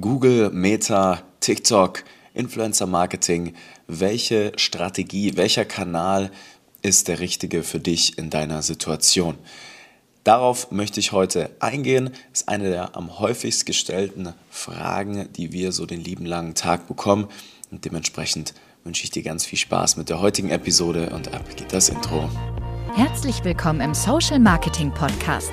Google, Meta, TikTok, Influencer Marketing, welche Strategie, welcher Kanal ist der richtige für dich in deiner Situation? Darauf möchte ich heute eingehen. Das ist eine der am häufigst gestellten Fragen, die wir so den lieben langen Tag bekommen. Und dementsprechend wünsche ich dir ganz viel Spaß mit der heutigen Episode und ab geht das Intro. Herzlich willkommen im Social Marketing Podcast,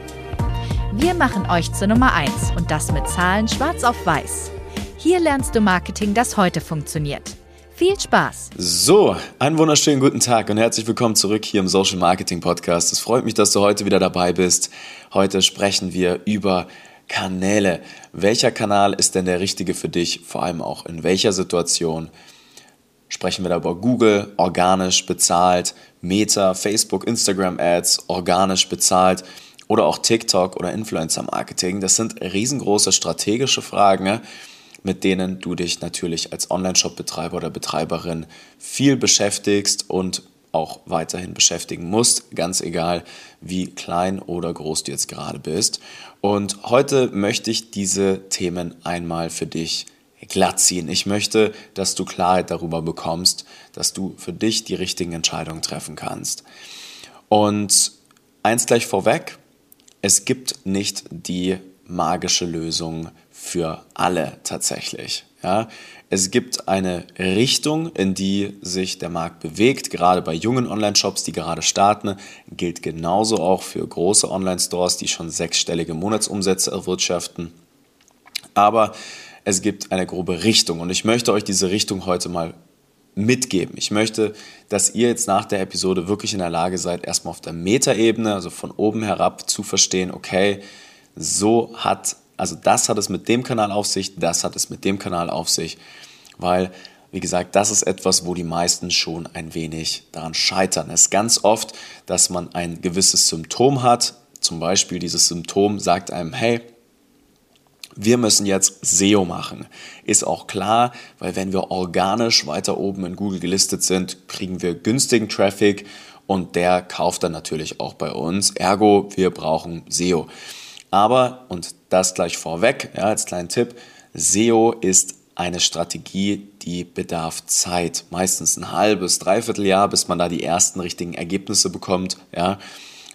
Wir machen euch zur Nummer 1 und das mit Zahlen schwarz auf weiß. Hier lernst du Marketing, das heute funktioniert. Viel Spaß! So, einen wunderschönen guten Tag und herzlich willkommen zurück hier im Social Marketing Podcast. Es freut mich, dass du heute wieder dabei bist. Heute sprechen wir über Kanäle. Welcher Kanal ist denn der richtige für dich? Vor allem auch in welcher Situation? Sprechen wir da über Google, organisch bezahlt, Meta, Facebook, Instagram Ads, organisch bezahlt oder auch TikTok oder Influencer Marketing? Das sind riesengroße strategische Fragen mit denen du dich natürlich als Online-Shop-Betreiber oder Betreiberin viel beschäftigst und auch weiterhin beschäftigen musst, ganz egal wie klein oder groß du jetzt gerade bist. Und heute möchte ich diese Themen einmal für dich glatt ziehen. Ich möchte, dass du Klarheit darüber bekommst, dass du für dich die richtigen Entscheidungen treffen kannst. Und eins gleich vorweg, es gibt nicht die magische Lösung für alle tatsächlich. Ja, es gibt eine Richtung, in die sich der Markt bewegt, gerade bei jungen Online-Shops, die gerade starten, gilt genauso auch für große Online-Stores, die schon sechsstellige Monatsumsätze erwirtschaften. Aber es gibt eine grobe Richtung und ich möchte euch diese Richtung heute mal mitgeben. Ich möchte, dass ihr jetzt nach der Episode wirklich in der Lage seid, erstmal auf der Metaebene, also von oben herab, zu verstehen, okay, so hat also das hat es mit dem Kanal auf sich, das hat es mit dem Kanal auf sich, weil, wie gesagt, das ist etwas, wo die meisten schon ein wenig daran scheitern. Es ist ganz oft, dass man ein gewisses Symptom hat, zum Beispiel dieses Symptom sagt einem, hey, wir müssen jetzt SEO machen. Ist auch klar, weil wenn wir organisch weiter oben in Google gelistet sind, kriegen wir günstigen Traffic und der kauft dann natürlich auch bei uns. Ergo, wir brauchen SEO. Aber, und das gleich vorweg, ja, als kleinen Tipp, SEO ist eine Strategie, die bedarf Zeit. Meistens ein halbes, dreiviertel Jahr, bis man da die ersten richtigen Ergebnisse bekommt. Ja.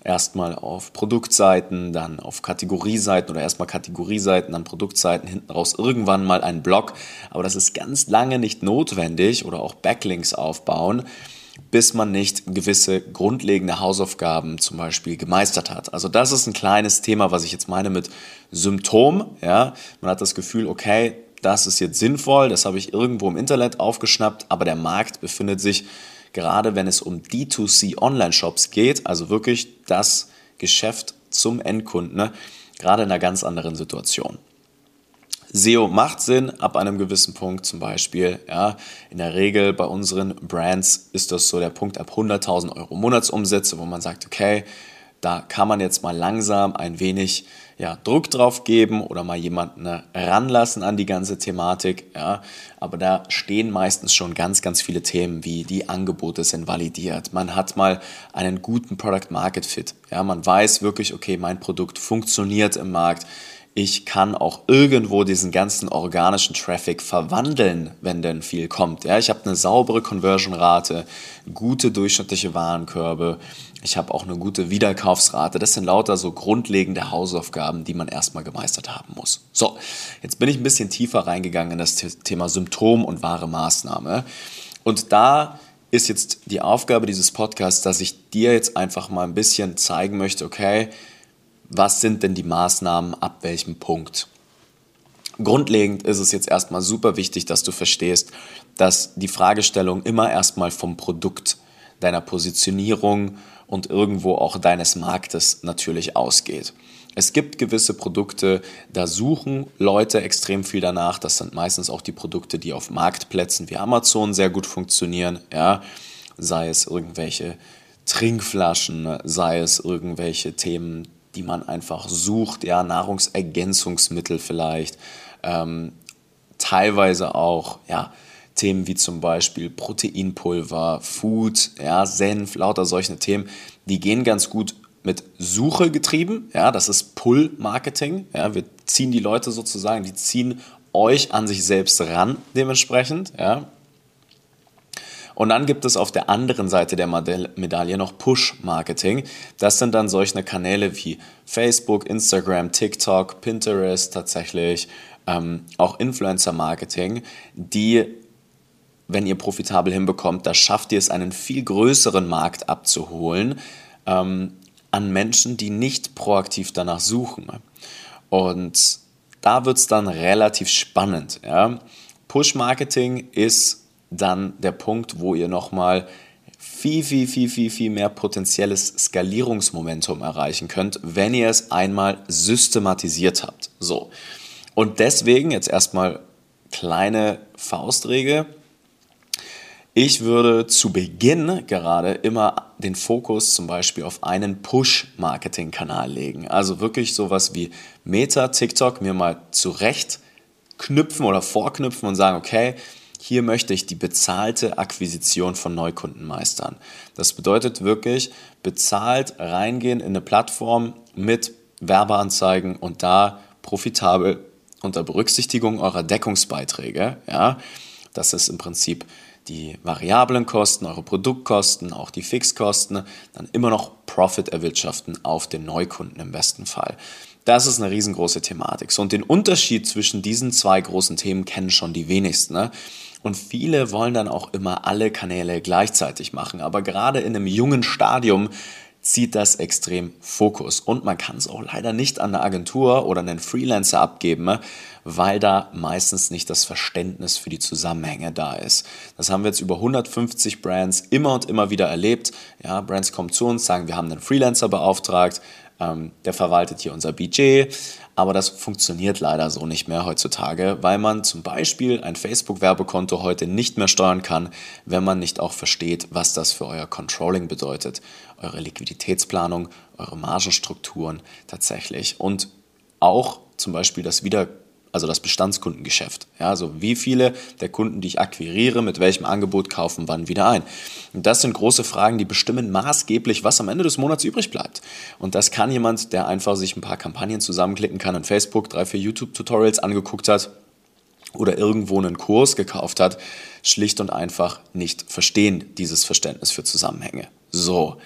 Erstmal auf Produktseiten, dann auf Kategorieseiten oder erstmal Kategorieseiten, dann Produktseiten, hinten raus irgendwann mal ein Blog. Aber das ist ganz lange nicht notwendig oder auch Backlinks aufbauen bis man nicht gewisse grundlegende Hausaufgaben zum Beispiel gemeistert hat. Also das ist ein kleines Thema, was ich jetzt meine mit Symptom. Ja, man hat das Gefühl, okay, das ist jetzt sinnvoll, das habe ich irgendwo im Internet aufgeschnappt, aber der Markt befindet sich gerade, wenn es um D2C Online-Shops geht, also wirklich das Geschäft zum Endkunden, ne, gerade in einer ganz anderen Situation. SEO macht Sinn ab einem gewissen Punkt zum Beispiel. Ja, in der Regel bei unseren Brands ist das so der Punkt ab 100.000 Euro Monatsumsätze, wo man sagt, okay, da kann man jetzt mal langsam ein wenig ja, Druck drauf geben oder mal jemanden ranlassen an die ganze Thematik. Ja. Aber da stehen meistens schon ganz, ganz viele Themen wie die Angebote sind validiert. Man hat mal einen guten Product Market Fit. Ja. Man weiß wirklich, okay, mein Produkt funktioniert im Markt ich kann auch irgendwo diesen ganzen organischen Traffic verwandeln, wenn denn viel kommt. Ja, ich habe eine saubere Conversion-Rate, gute durchschnittliche Warenkörbe, ich habe auch eine gute Wiederkaufsrate. Das sind lauter so grundlegende Hausaufgaben, die man erstmal gemeistert haben muss. So, jetzt bin ich ein bisschen tiefer reingegangen in das Thema Symptom und wahre Maßnahme. Und da ist jetzt die Aufgabe dieses Podcasts, dass ich dir jetzt einfach mal ein bisschen zeigen möchte, okay, was sind denn die Maßnahmen ab welchem Punkt. Grundlegend ist es jetzt erstmal super wichtig, dass du verstehst, dass die Fragestellung immer erstmal vom Produkt, deiner Positionierung und irgendwo auch deines Marktes natürlich ausgeht. Es gibt gewisse Produkte, da suchen Leute extrem viel danach. Das sind meistens auch die Produkte, die auf Marktplätzen wie Amazon sehr gut funktionieren. Ja, sei es irgendwelche Trinkflaschen, sei es irgendwelche Themen, die man einfach sucht, ja, Nahrungsergänzungsmittel vielleicht, ähm, teilweise auch, ja, Themen wie zum Beispiel Proteinpulver, Food, ja, Senf, lauter solche Themen, die gehen ganz gut mit Suche getrieben. Ja, das ist Pull-Marketing. Ja, wir ziehen die Leute sozusagen, die ziehen euch an sich selbst ran dementsprechend. Ja. Und dann gibt es auf der anderen Seite der Medaille noch Push-Marketing. Das sind dann solche Kanäle wie Facebook, Instagram, TikTok, Pinterest tatsächlich, ähm, auch Influencer-Marketing, die, wenn ihr profitabel hinbekommt, da schafft ihr es, einen viel größeren Markt abzuholen ähm, an Menschen, die nicht proaktiv danach suchen. Und da wird es dann relativ spannend. Ja? Push-Marketing ist dann der Punkt, wo ihr nochmal viel, viel, viel, viel, viel mehr potenzielles Skalierungsmomentum erreichen könnt, wenn ihr es einmal systematisiert habt. So. Und deswegen jetzt erstmal kleine Faustregel. Ich würde zu Beginn gerade immer den Fokus zum Beispiel auf einen Push-Marketing-Kanal legen. Also wirklich sowas wie Meta, TikTok mir mal zurecht knüpfen oder vorknüpfen und sagen, okay, hier möchte ich die bezahlte Akquisition von Neukunden meistern. Das bedeutet wirklich bezahlt reingehen in eine Plattform mit Werbeanzeigen und da profitabel unter Berücksichtigung eurer Deckungsbeiträge. Ja, das ist im Prinzip die variablen Kosten, eure Produktkosten, auch die Fixkosten, dann immer noch Profit erwirtschaften auf den Neukunden im besten Fall. Das ist eine riesengroße Thematik. So, und den Unterschied zwischen diesen zwei großen Themen kennen schon die wenigsten. Ne? Und viele wollen dann auch immer alle Kanäle gleichzeitig machen. Aber gerade in einem jungen Stadium zieht das extrem Fokus. Und man kann es auch leider nicht an eine Agentur oder einen Freelancer abgeben, weil da meistens nicht das Verständnis für die Zusammenhänge da ist. Das haben wir jetzt über 150 Brands immer und immer wieder erlebt. Ja, Brands kommen zu uns, sagen, wir haben einen Freelancer beauftragt, ähm, der verwaltet hier unser Budget. Aber das funktioniert leider so nicht mehr heutzutage, weil man zum Beispiel ein Facebook-Werbekonto heute nicht mehr steuern kann, wenn man nicht auch versteht, was das für euer Controlling bedeutet, eure Liquiditätsplanung, eure Margenstrukturen tatsächlich und auch zum Beispiel das Wieder also das Bestandskundengeschäft. Ja, also wie viele der Kunden, die ich akquiriere, mit welchem Angebot kaufen wann wieder ein. Und das sind große Fragen, die bestimmen maßgeblich, was am Ende des Monats übrig bleibt. Und das kann jemand, der einfach sich ein paar Kampagnen zusammenklicken kann in Facebook, drei, vier YouTube-Tutorials angeguckt hat oder irgendwo einen Kurs gekauft hat, schlicht und einfach nicht verstehen, dieses Verständnis für Zusammenhänge. So.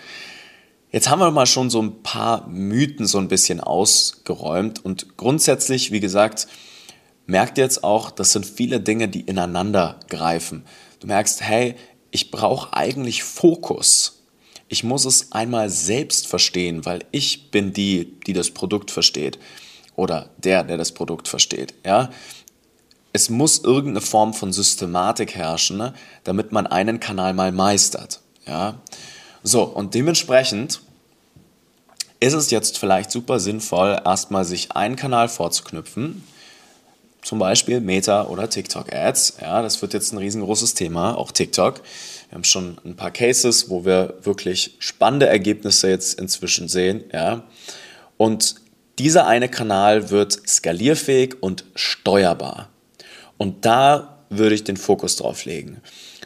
Jetzt haben wir mal schon so ein paar Mythen so ein bisschen ausgeräumt und grundsätzlich, wie gesagt, merkt jetzt auch, das sind viele Dinge, die ineinander greifen. Du merkst, hey, ich brauche eigentlich Fokus. Ich muss es einmal selbst verstehen, weil ich bin die, die das Produkt versteht oder der, der das Produkt versteht. Ja? Es muss irgendeine Form von Systematik herrschen, ne, damit man einen Kanal mal meistert. Ja? So, und dementsprechend ist es jetzt vielleicht super sinnvoll, erstmal sich einen Kanal vorzuknüpfen, zum Beispiel Meta oder TikTok Ads. Ja, das wird jetzt ein riesengroßes Thema, auch TikTok. Wir haben schon ein paar Cases, wo wir wirklich spannende Ergebnisse jetzt inzwischen sehen. Ja, und dieser eine Kanal wird skalierfähig und steuerbar. Und da würde ich den Fokus drauf legen.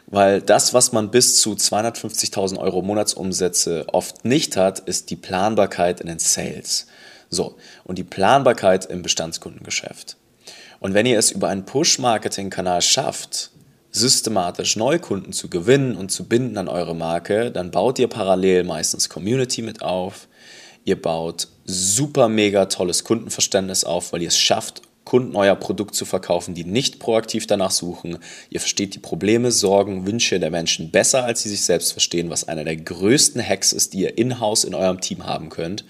Weil das, was man bis zu 250.000 Euro Monatsumsätze oft nicht hat, ist die Planbarkeit in den Sales. So, und die Planbarkeit im Bestandskundengeschäft. Und wenn ihr es über einen Push-Marketing-Kanal schafft, systematisch Neukunden zu gewinnen und zu binden an eure Marke, dann baut ihr parallel meistens Community mit auf. Ihr baut super mega tolles Kundenverständnis auf, weil ihr es schafft, Kunden euer Produkt zu verkaufen, die nicht proaktiv danach suchen. Ihr versteht die Probleme, Sorgen, Wünsche der Menschen besser, als sie sich selbst verstehen, was einer der größten Hacks ist, die ihr in-house in eurem Team haben könnt.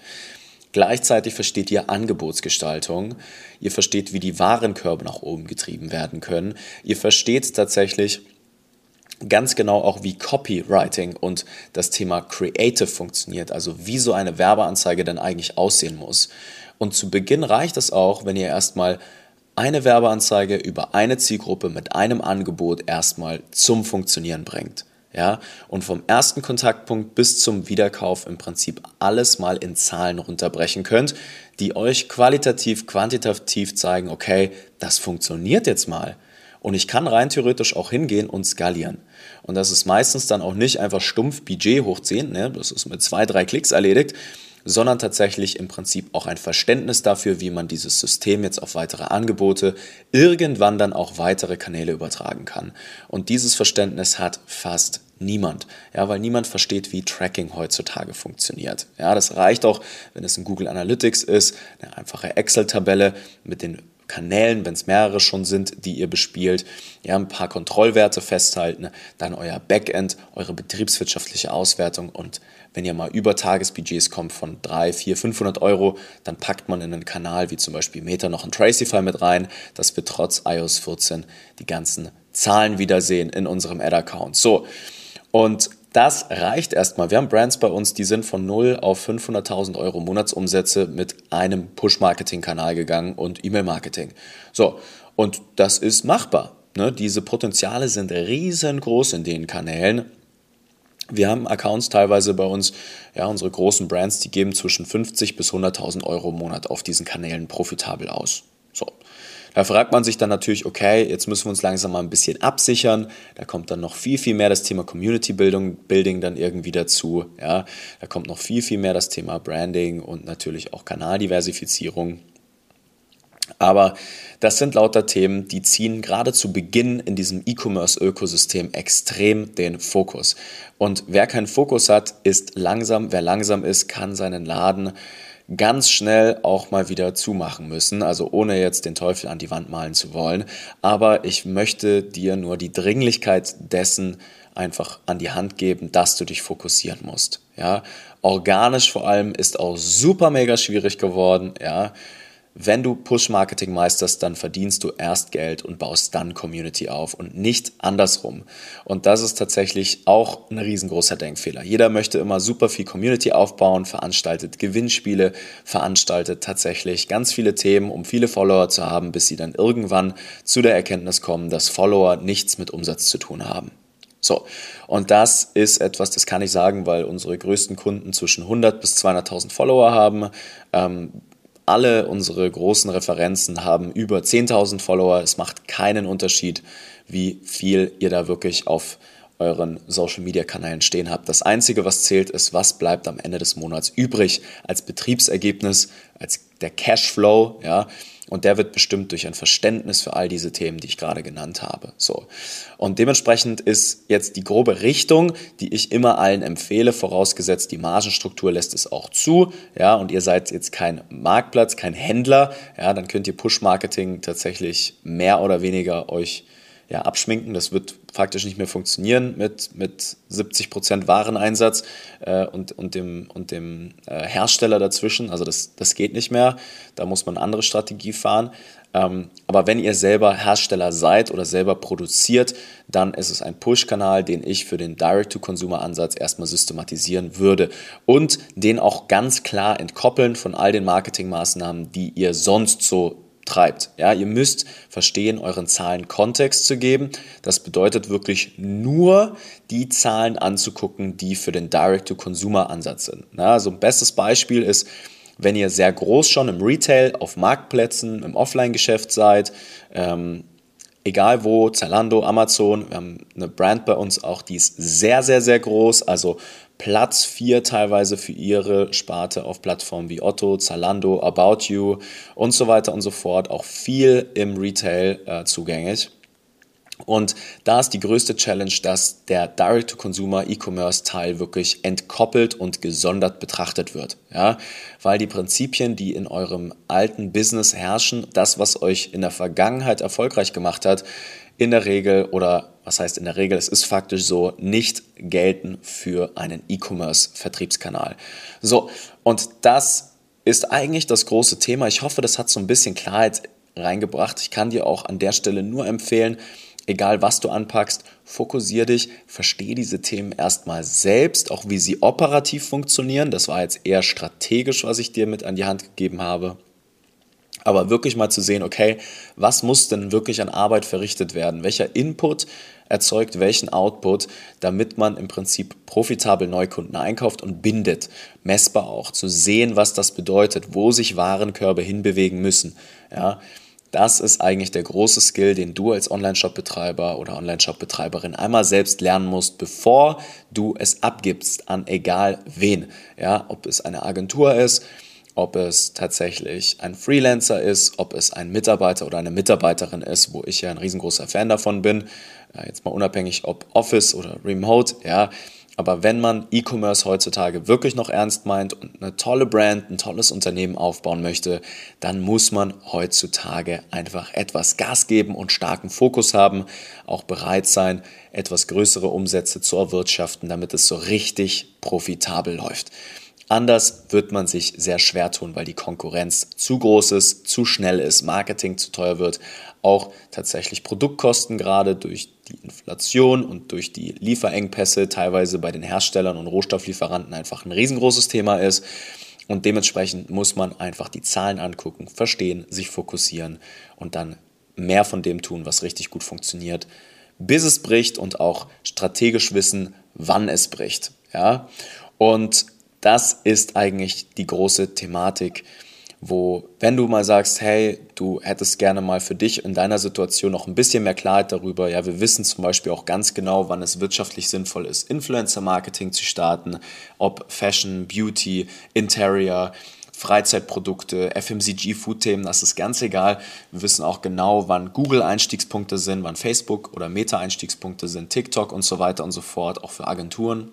Gleichzeitig versteht ihr Angebotsgestaltung, ihr versteht, wie die Warenkörbe nach oben getrieben werden können, ihr versteht tatsächlich ganz genau auch, wie Copywriting und das Thema Creative funktioniert, also wie so eine Werbeanzeige dann eigentlich aussehen muss. Und zu Beginn reicht es auch, wenn ihr erstmal eine Werbeanzeige über eine Zielgruppe mit einem Angebot erstmal zum Funktionieren bringt. Ja, und vom ersten Kontaktpunkt bis zum Wiederkauf im Prinzip alles mal in Zahlen runterbrechen könnt, die euch qualitativ, quantitativ zeigen, okay, das funktioniert jetzt mal. Und ich kann rein theoretisch auch hingehen und skalieren. Und das ist meistens dann auch nicht einfach stumpf Budget hochziehen, ne? das ist mit zwei, drei Klicks erledigt, sondern tatsächlich im Prinzip auch ein Verständnis dafür, wie man dieses System jetzt auf weitere Angebote irgendwann dann auch weitere Kanäle übertragen kann. Und dieses Verständnis hat fast niemand. Ja, weil niemand versteht, wie Tracking heutzutage funktioniert. Ja, das reicht auch, wenn es in Google Analytics ist, eine einfache Excel-Tabelle mit den Kanälen, wenn es mehrere schon sind, die ihr bespielt, ja, ein paar Kontrollwerte festhalten, dann euer Backend, eure betriebswirtschaftliche Auswertung und wenn ihr mal über Tagesbudgets kommt von 3, 4, 500 Euro, dann packt man in einen Kanal wie zum Beispiel Meta noch ein Tracify mit rein, dass wir trotz iOS 14 die ganzen Zahlen wiedersehen in unserem Ad-Account. So, und das reicht erstmal. Wir haben Brands bei uns, die sind von 0 auf 500.000 Euro Monatsumsätze mit einem Push-Marketing-Kanal gegangen und E-Mail-Marketing. So, und das ist machbar. Ne? Diese Potenziale sind riesengroß in den Kanälen. Wir haben Accounts teilweise bei uns, ja, unsere großen Brands, die geben zwischen 50 bis 100.000 Euro im Monat auf diesen Kanälen profitabel aus. Da fragt man sich dann natürlich, okay, jetzt müssen wir uns langsam mal ein bisschen absichern. Da kommt dann noch viel, viel mehr das Thema Community Building, Building dann irgendwie dazu. Ja, da kommt noch viel, viel mehr das Thema Branding und natürlich auch Kanaldiversifizierung. Aber das sind lauter Themen, die ziehen gerade zu Beginn in diesem E-Commerce-Ökosystem extrem den Fokus. Und wer keinen Fokus hat, ist langsam. Wer langsam ist, kann seinen Laden ganz schnell auch mal wieder zumachen müssen, also ohne jetzt den Teufel an die Wand malen zu wollen. Aber ich möchte dir nur die Dringlichkeit dessen einfach an die Hand geben, dass du dich fokussieren musst. Ja, organisch vor allem ist auch super mega schwierig geworden. Ja, wenn du Push-Marketing meisterst, dann verdienst du erst Geld und baust dann Community auf und nicht andersrum. Und das ist tatsächlich auch ein riesengroßer Denkfehler. Jeder möchte immer super viel Community aufbauen, veranstaltet Gewinnspiele, veranstaltet tatsächlich ganz viele Themen, um viele Follower zu haben, bis sie dann irgendwann zu der Erkenntnis kommen, dass Follower nichts mit Umsatz zu tun haben. So, und das ist etwas, das kann ich sagen, weil unsere größten Kunden zwischen 100 bis 200.000 Follower haben. Ähm, alle unsere großen Referenzen haben über 10.000 Follower. Es macht keinen Unterschied, wie viel ihr da wirklich auf euren Social Media Kanälen stehen habt. Das einzige, was zählt, ist, was bleibt am Ende des Monats übrig als Betriebsergebnis, als der Cashflow, ja. Und der wird bestimmt durch ein Verständnis für all diese Themen, die ich gerade genannt habe. So. Und dementsprechend ist jetzt die grobe Richtung, die ich immer allen empfehle, vorausgesetzt die Margenstruktur lässt es auch zu, ja, und ihr seid jetzt kein Marktplatz, kein Händler, ja, dann könnt ihr Push-Marketing tatsächlich mehr oder weniger euch ja, abschminken. Das wird faktisch nicht mehr funktionieren mit, mit 70% Wareneinsatz äh, und, und dem, und dem äh, Hersteller dazwischen. Also das, das geht nicht mehr. Da muss man eine andere Strategie fahren. Ähm, aber wenn ihr selber Hersteller seid oder selber produziert, dann ist es ein Push-Kanal, den ich für den Direct-to-Consumer-Ansatz erstmal systematisieren würde und den auch ganz klar entkoppeln von all den Marketingmaßnahmen, die ihr sonst so treibt. Ja, ihr müsst verstehen, euren Zahlen Kontext zu geben. Das bedeutet wirklich nur die Zahlen anzugucken, die für den Direct-to-Consumer-Ansatz sind. Ja, also ein bestes Beispiel ist, wenn ihr sehr groß schon im Retail, auf Marktplätzen, im Offline-Geschäft seid, ähm, egal wo, Zalando, Amazon, wir haben eine Brand bei uns auch, die ist sehr, sehr, sehr groß, also Platz 4 teilweise für ihre Sparte auf Plattformen wie Otto, Zalando, About You und so weiter und so fort, auch viel im Retail äh, zugänglich. Und da ist die größte Challenge, dass der Direct-to-Consumer E-Commerce-Teil wirklich entkoppelt und gesondert betrachtet wird. Ja? Weil die Prinzipien, die in eurem alten Business herrschen, das, was euch in der Vergangenheit erfolgreich gemacht hat, in der Regel oder was heißt in der Regel, es ist faktisch so, nicht gelten für einen E-Commerce-Vertriebskanal. So, und das ist eigentlich das große Thema. Ich hoffe, das hat so ein bisschen Klarheit reingebracht. Ich kann dir auch an der Stelle nur empfehlen, egal was du anpackst, fokussier dich, verstehe diese Themen erstmal selbst, auch wie sie operativ funktionieren. Das war jetzt eher strategisch, was ich dir mit an die Hand gegeben habe. Aber wirklich mal zu sehen, okay, was muss denn wirklich an Arbeit verrichtet werden? Welcher Input erzeugt welchen Output, damit man im Prinzip profitabel Neukunden einkauft und bindet, messbar auch, zu sehen, was das bedeutet, wo sich Warenkörbe hinbewegen müssen. Ja, das ist eigentlich der große Skill, den du als Online-Shop-Betreiber oder Online-Shop-Betreiberin einmal selbst lernen musst, bevor du es abgibst an egal wen. Ja, ob es eine Agentur ist, ob es tatsächlich ein Freelancer ist, ob es ein Mitarbeiter oder eine Mitarbeiterin ist, wo ich ja ein riesengroßer Fan davon bin. Jetzt mal unabhängig, ob Office oder Remote, ja. Aber wenn man E-Commerce heutzutage wirklich noch ernst meint und eine tolle Brand, ein tolles Unternehmen aufbauen möchte, dann muss man heutzutage einfach etwas Gas geben und starken Fokus haben, auch bereit sein, etwas größere Umsätze zu erwirtschaften, damit es so richtig profitabel läuft. Anders wird man sich sehr schwer tun, weil die Konkurrenz zu groß ist, zu schnell ist, Marketing zu teuer wird, auch tatsächlich Produktkosten gerade durch die Inflation und durch die Lieferengpässe teilweise bei den Herstellern und Rohstofflieferanten einfach ein riesengroßes Thema ist. Und dementsprechend muss man einfach die Zahlen angucken, verstehen, sich fokussieren und dann mehr von dem tun, was richtig gut funktioniert, bis es bricht und auch strategisch wissen, wann es bricht. Ja? Und das ist eigentlich die große Thematik, wo, wenn du mal sagst, hey, du hättest gerne mal für dich in deiner Situation noch ein bisschen mehr Klarheit darüber, ja, wir wissen zum Beispiel auch ganz genau, wann es wirtschaftlich sinnvoll ist, Influencer-Marketing zu starten, ob Fashion, Beauty, Interior, Freizeitprodukte, FMCG, Food-Themen, das ist ganz egal. Wir wissen auch genau, wann Google-Einstiegspunkte sind, wann Facebook oder Meta-Einstiegspunkte sind, TikTok und so weiter und so fort, auch für Agenturen.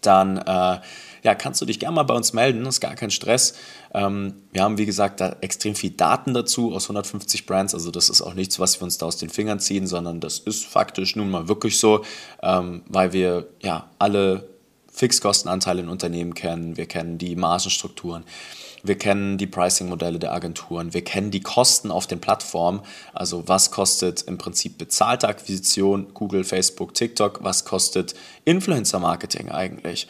Dann äh, ja, kannst du dich gerne mal bei uns melden, ist gar kein Stress. Ähm, wir haben, wie gesagt, da extrem viel Daten dazu aus 150 Brands, also das ist auch nichts, was wir uns da aus den Fingern ziehen, sondern das ist faktisch nun mal wirklich so, ähm, weil wir ja alle Fixkostenanteile in Unternehmen kennen, wir kennen die Margenstrukturen. Wir kennen die Pricing-Modelle der Agenturen. Wir kennen die Kosten auf den Plattformen. Also was kostet im Prinzip bezahlte Akquisition, Google, Facebook, TikTok? Was kostet Influencer-Marketing eigentlich?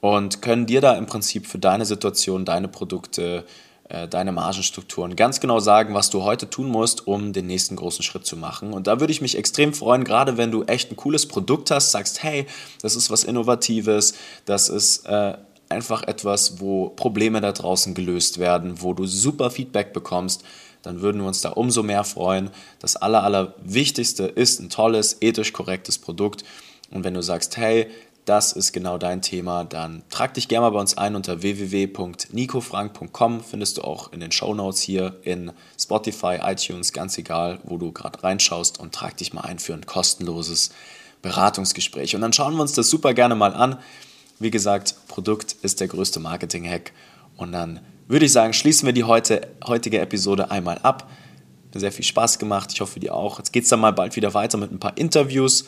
Und können dir da im Prinzip für deine Situation, deine Produkte, äh, deine Margenstrukturen ganz genau sagen, was du heute tun musst, um den nächsten großen Schritt zu machen. Und da würde ich mich extrem freuen, gerade wenn du echt ein cooles Produkt hast, sagst, hey, das ist was Innovatives, das ist äh, einfach etwas, wo Probleme da draußen gelöst werden, wo du super Feedback bekommst, dann würden wir uns da umso mehr freuen. Das Aller, Allerwichtigste ist ein tolles, ethisch korrektes Produkt. Und wenn du sagst, hey, das ist genau dein Thema, dann trag dich gerne mal bei uns ein unter www.nicofrank.com. Findest du auch in den Show Notes hier in Spotify, iTunes, ganz egal, wo du gerade reinschaust und trag dich mal ein für ein kostenloses Beratungsgespräch. Und dann schauen wir uns das super gerne mal an. Wie gesagt, Produkt ist der größte Marketing-Hack. Und dann würde ich sagen, schließen wir die heute, heutige Episode einmal ab. Sehr viel Spaß gemacht. Ich hoffe, dir auch. Jetzt geht es dann mal bald wieder weiter mit ein paar Interviews.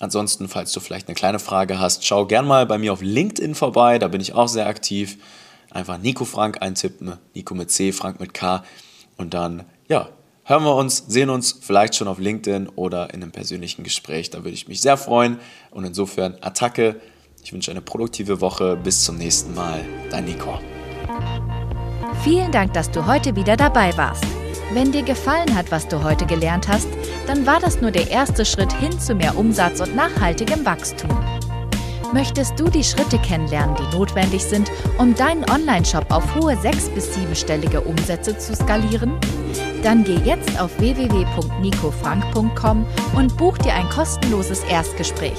Ansonsten, falls du vielleicht eine kleine Frage hast, schau gern mal bei mir auf LinkedIn vorbei, da bin ich auch sehr aktiv. Einfach Nico Frank eintippen, Nico mit C, Frank mit K und dann, ja, hören wir uns, sehen uns vielleicht schon auf LinkedIn oder in einem persönlichen Gespräch, da würde ich mich sehr freuen und insofern Attacke. Ich wünsche eine produktive Woche, bis zum nächsten Mal, dein Nico. Vielen Dank, dass du heute wieder dabei warst. Wenn dir gefallen hat, was du heute gelernt hast, dann war das nur der erste Schritt hin zu mehr Umsatz und nachhaltigem Wachstum. Möchtest du die Schritte kennenlernen, die notwendig sind, um deinen Online-Shop auf hohe sechs- bis siebenstellige Umsätze zu skalieren? Dann geh jetzt auf www.nicofrank.com und buch dir ein kostenloses Erstgespräch.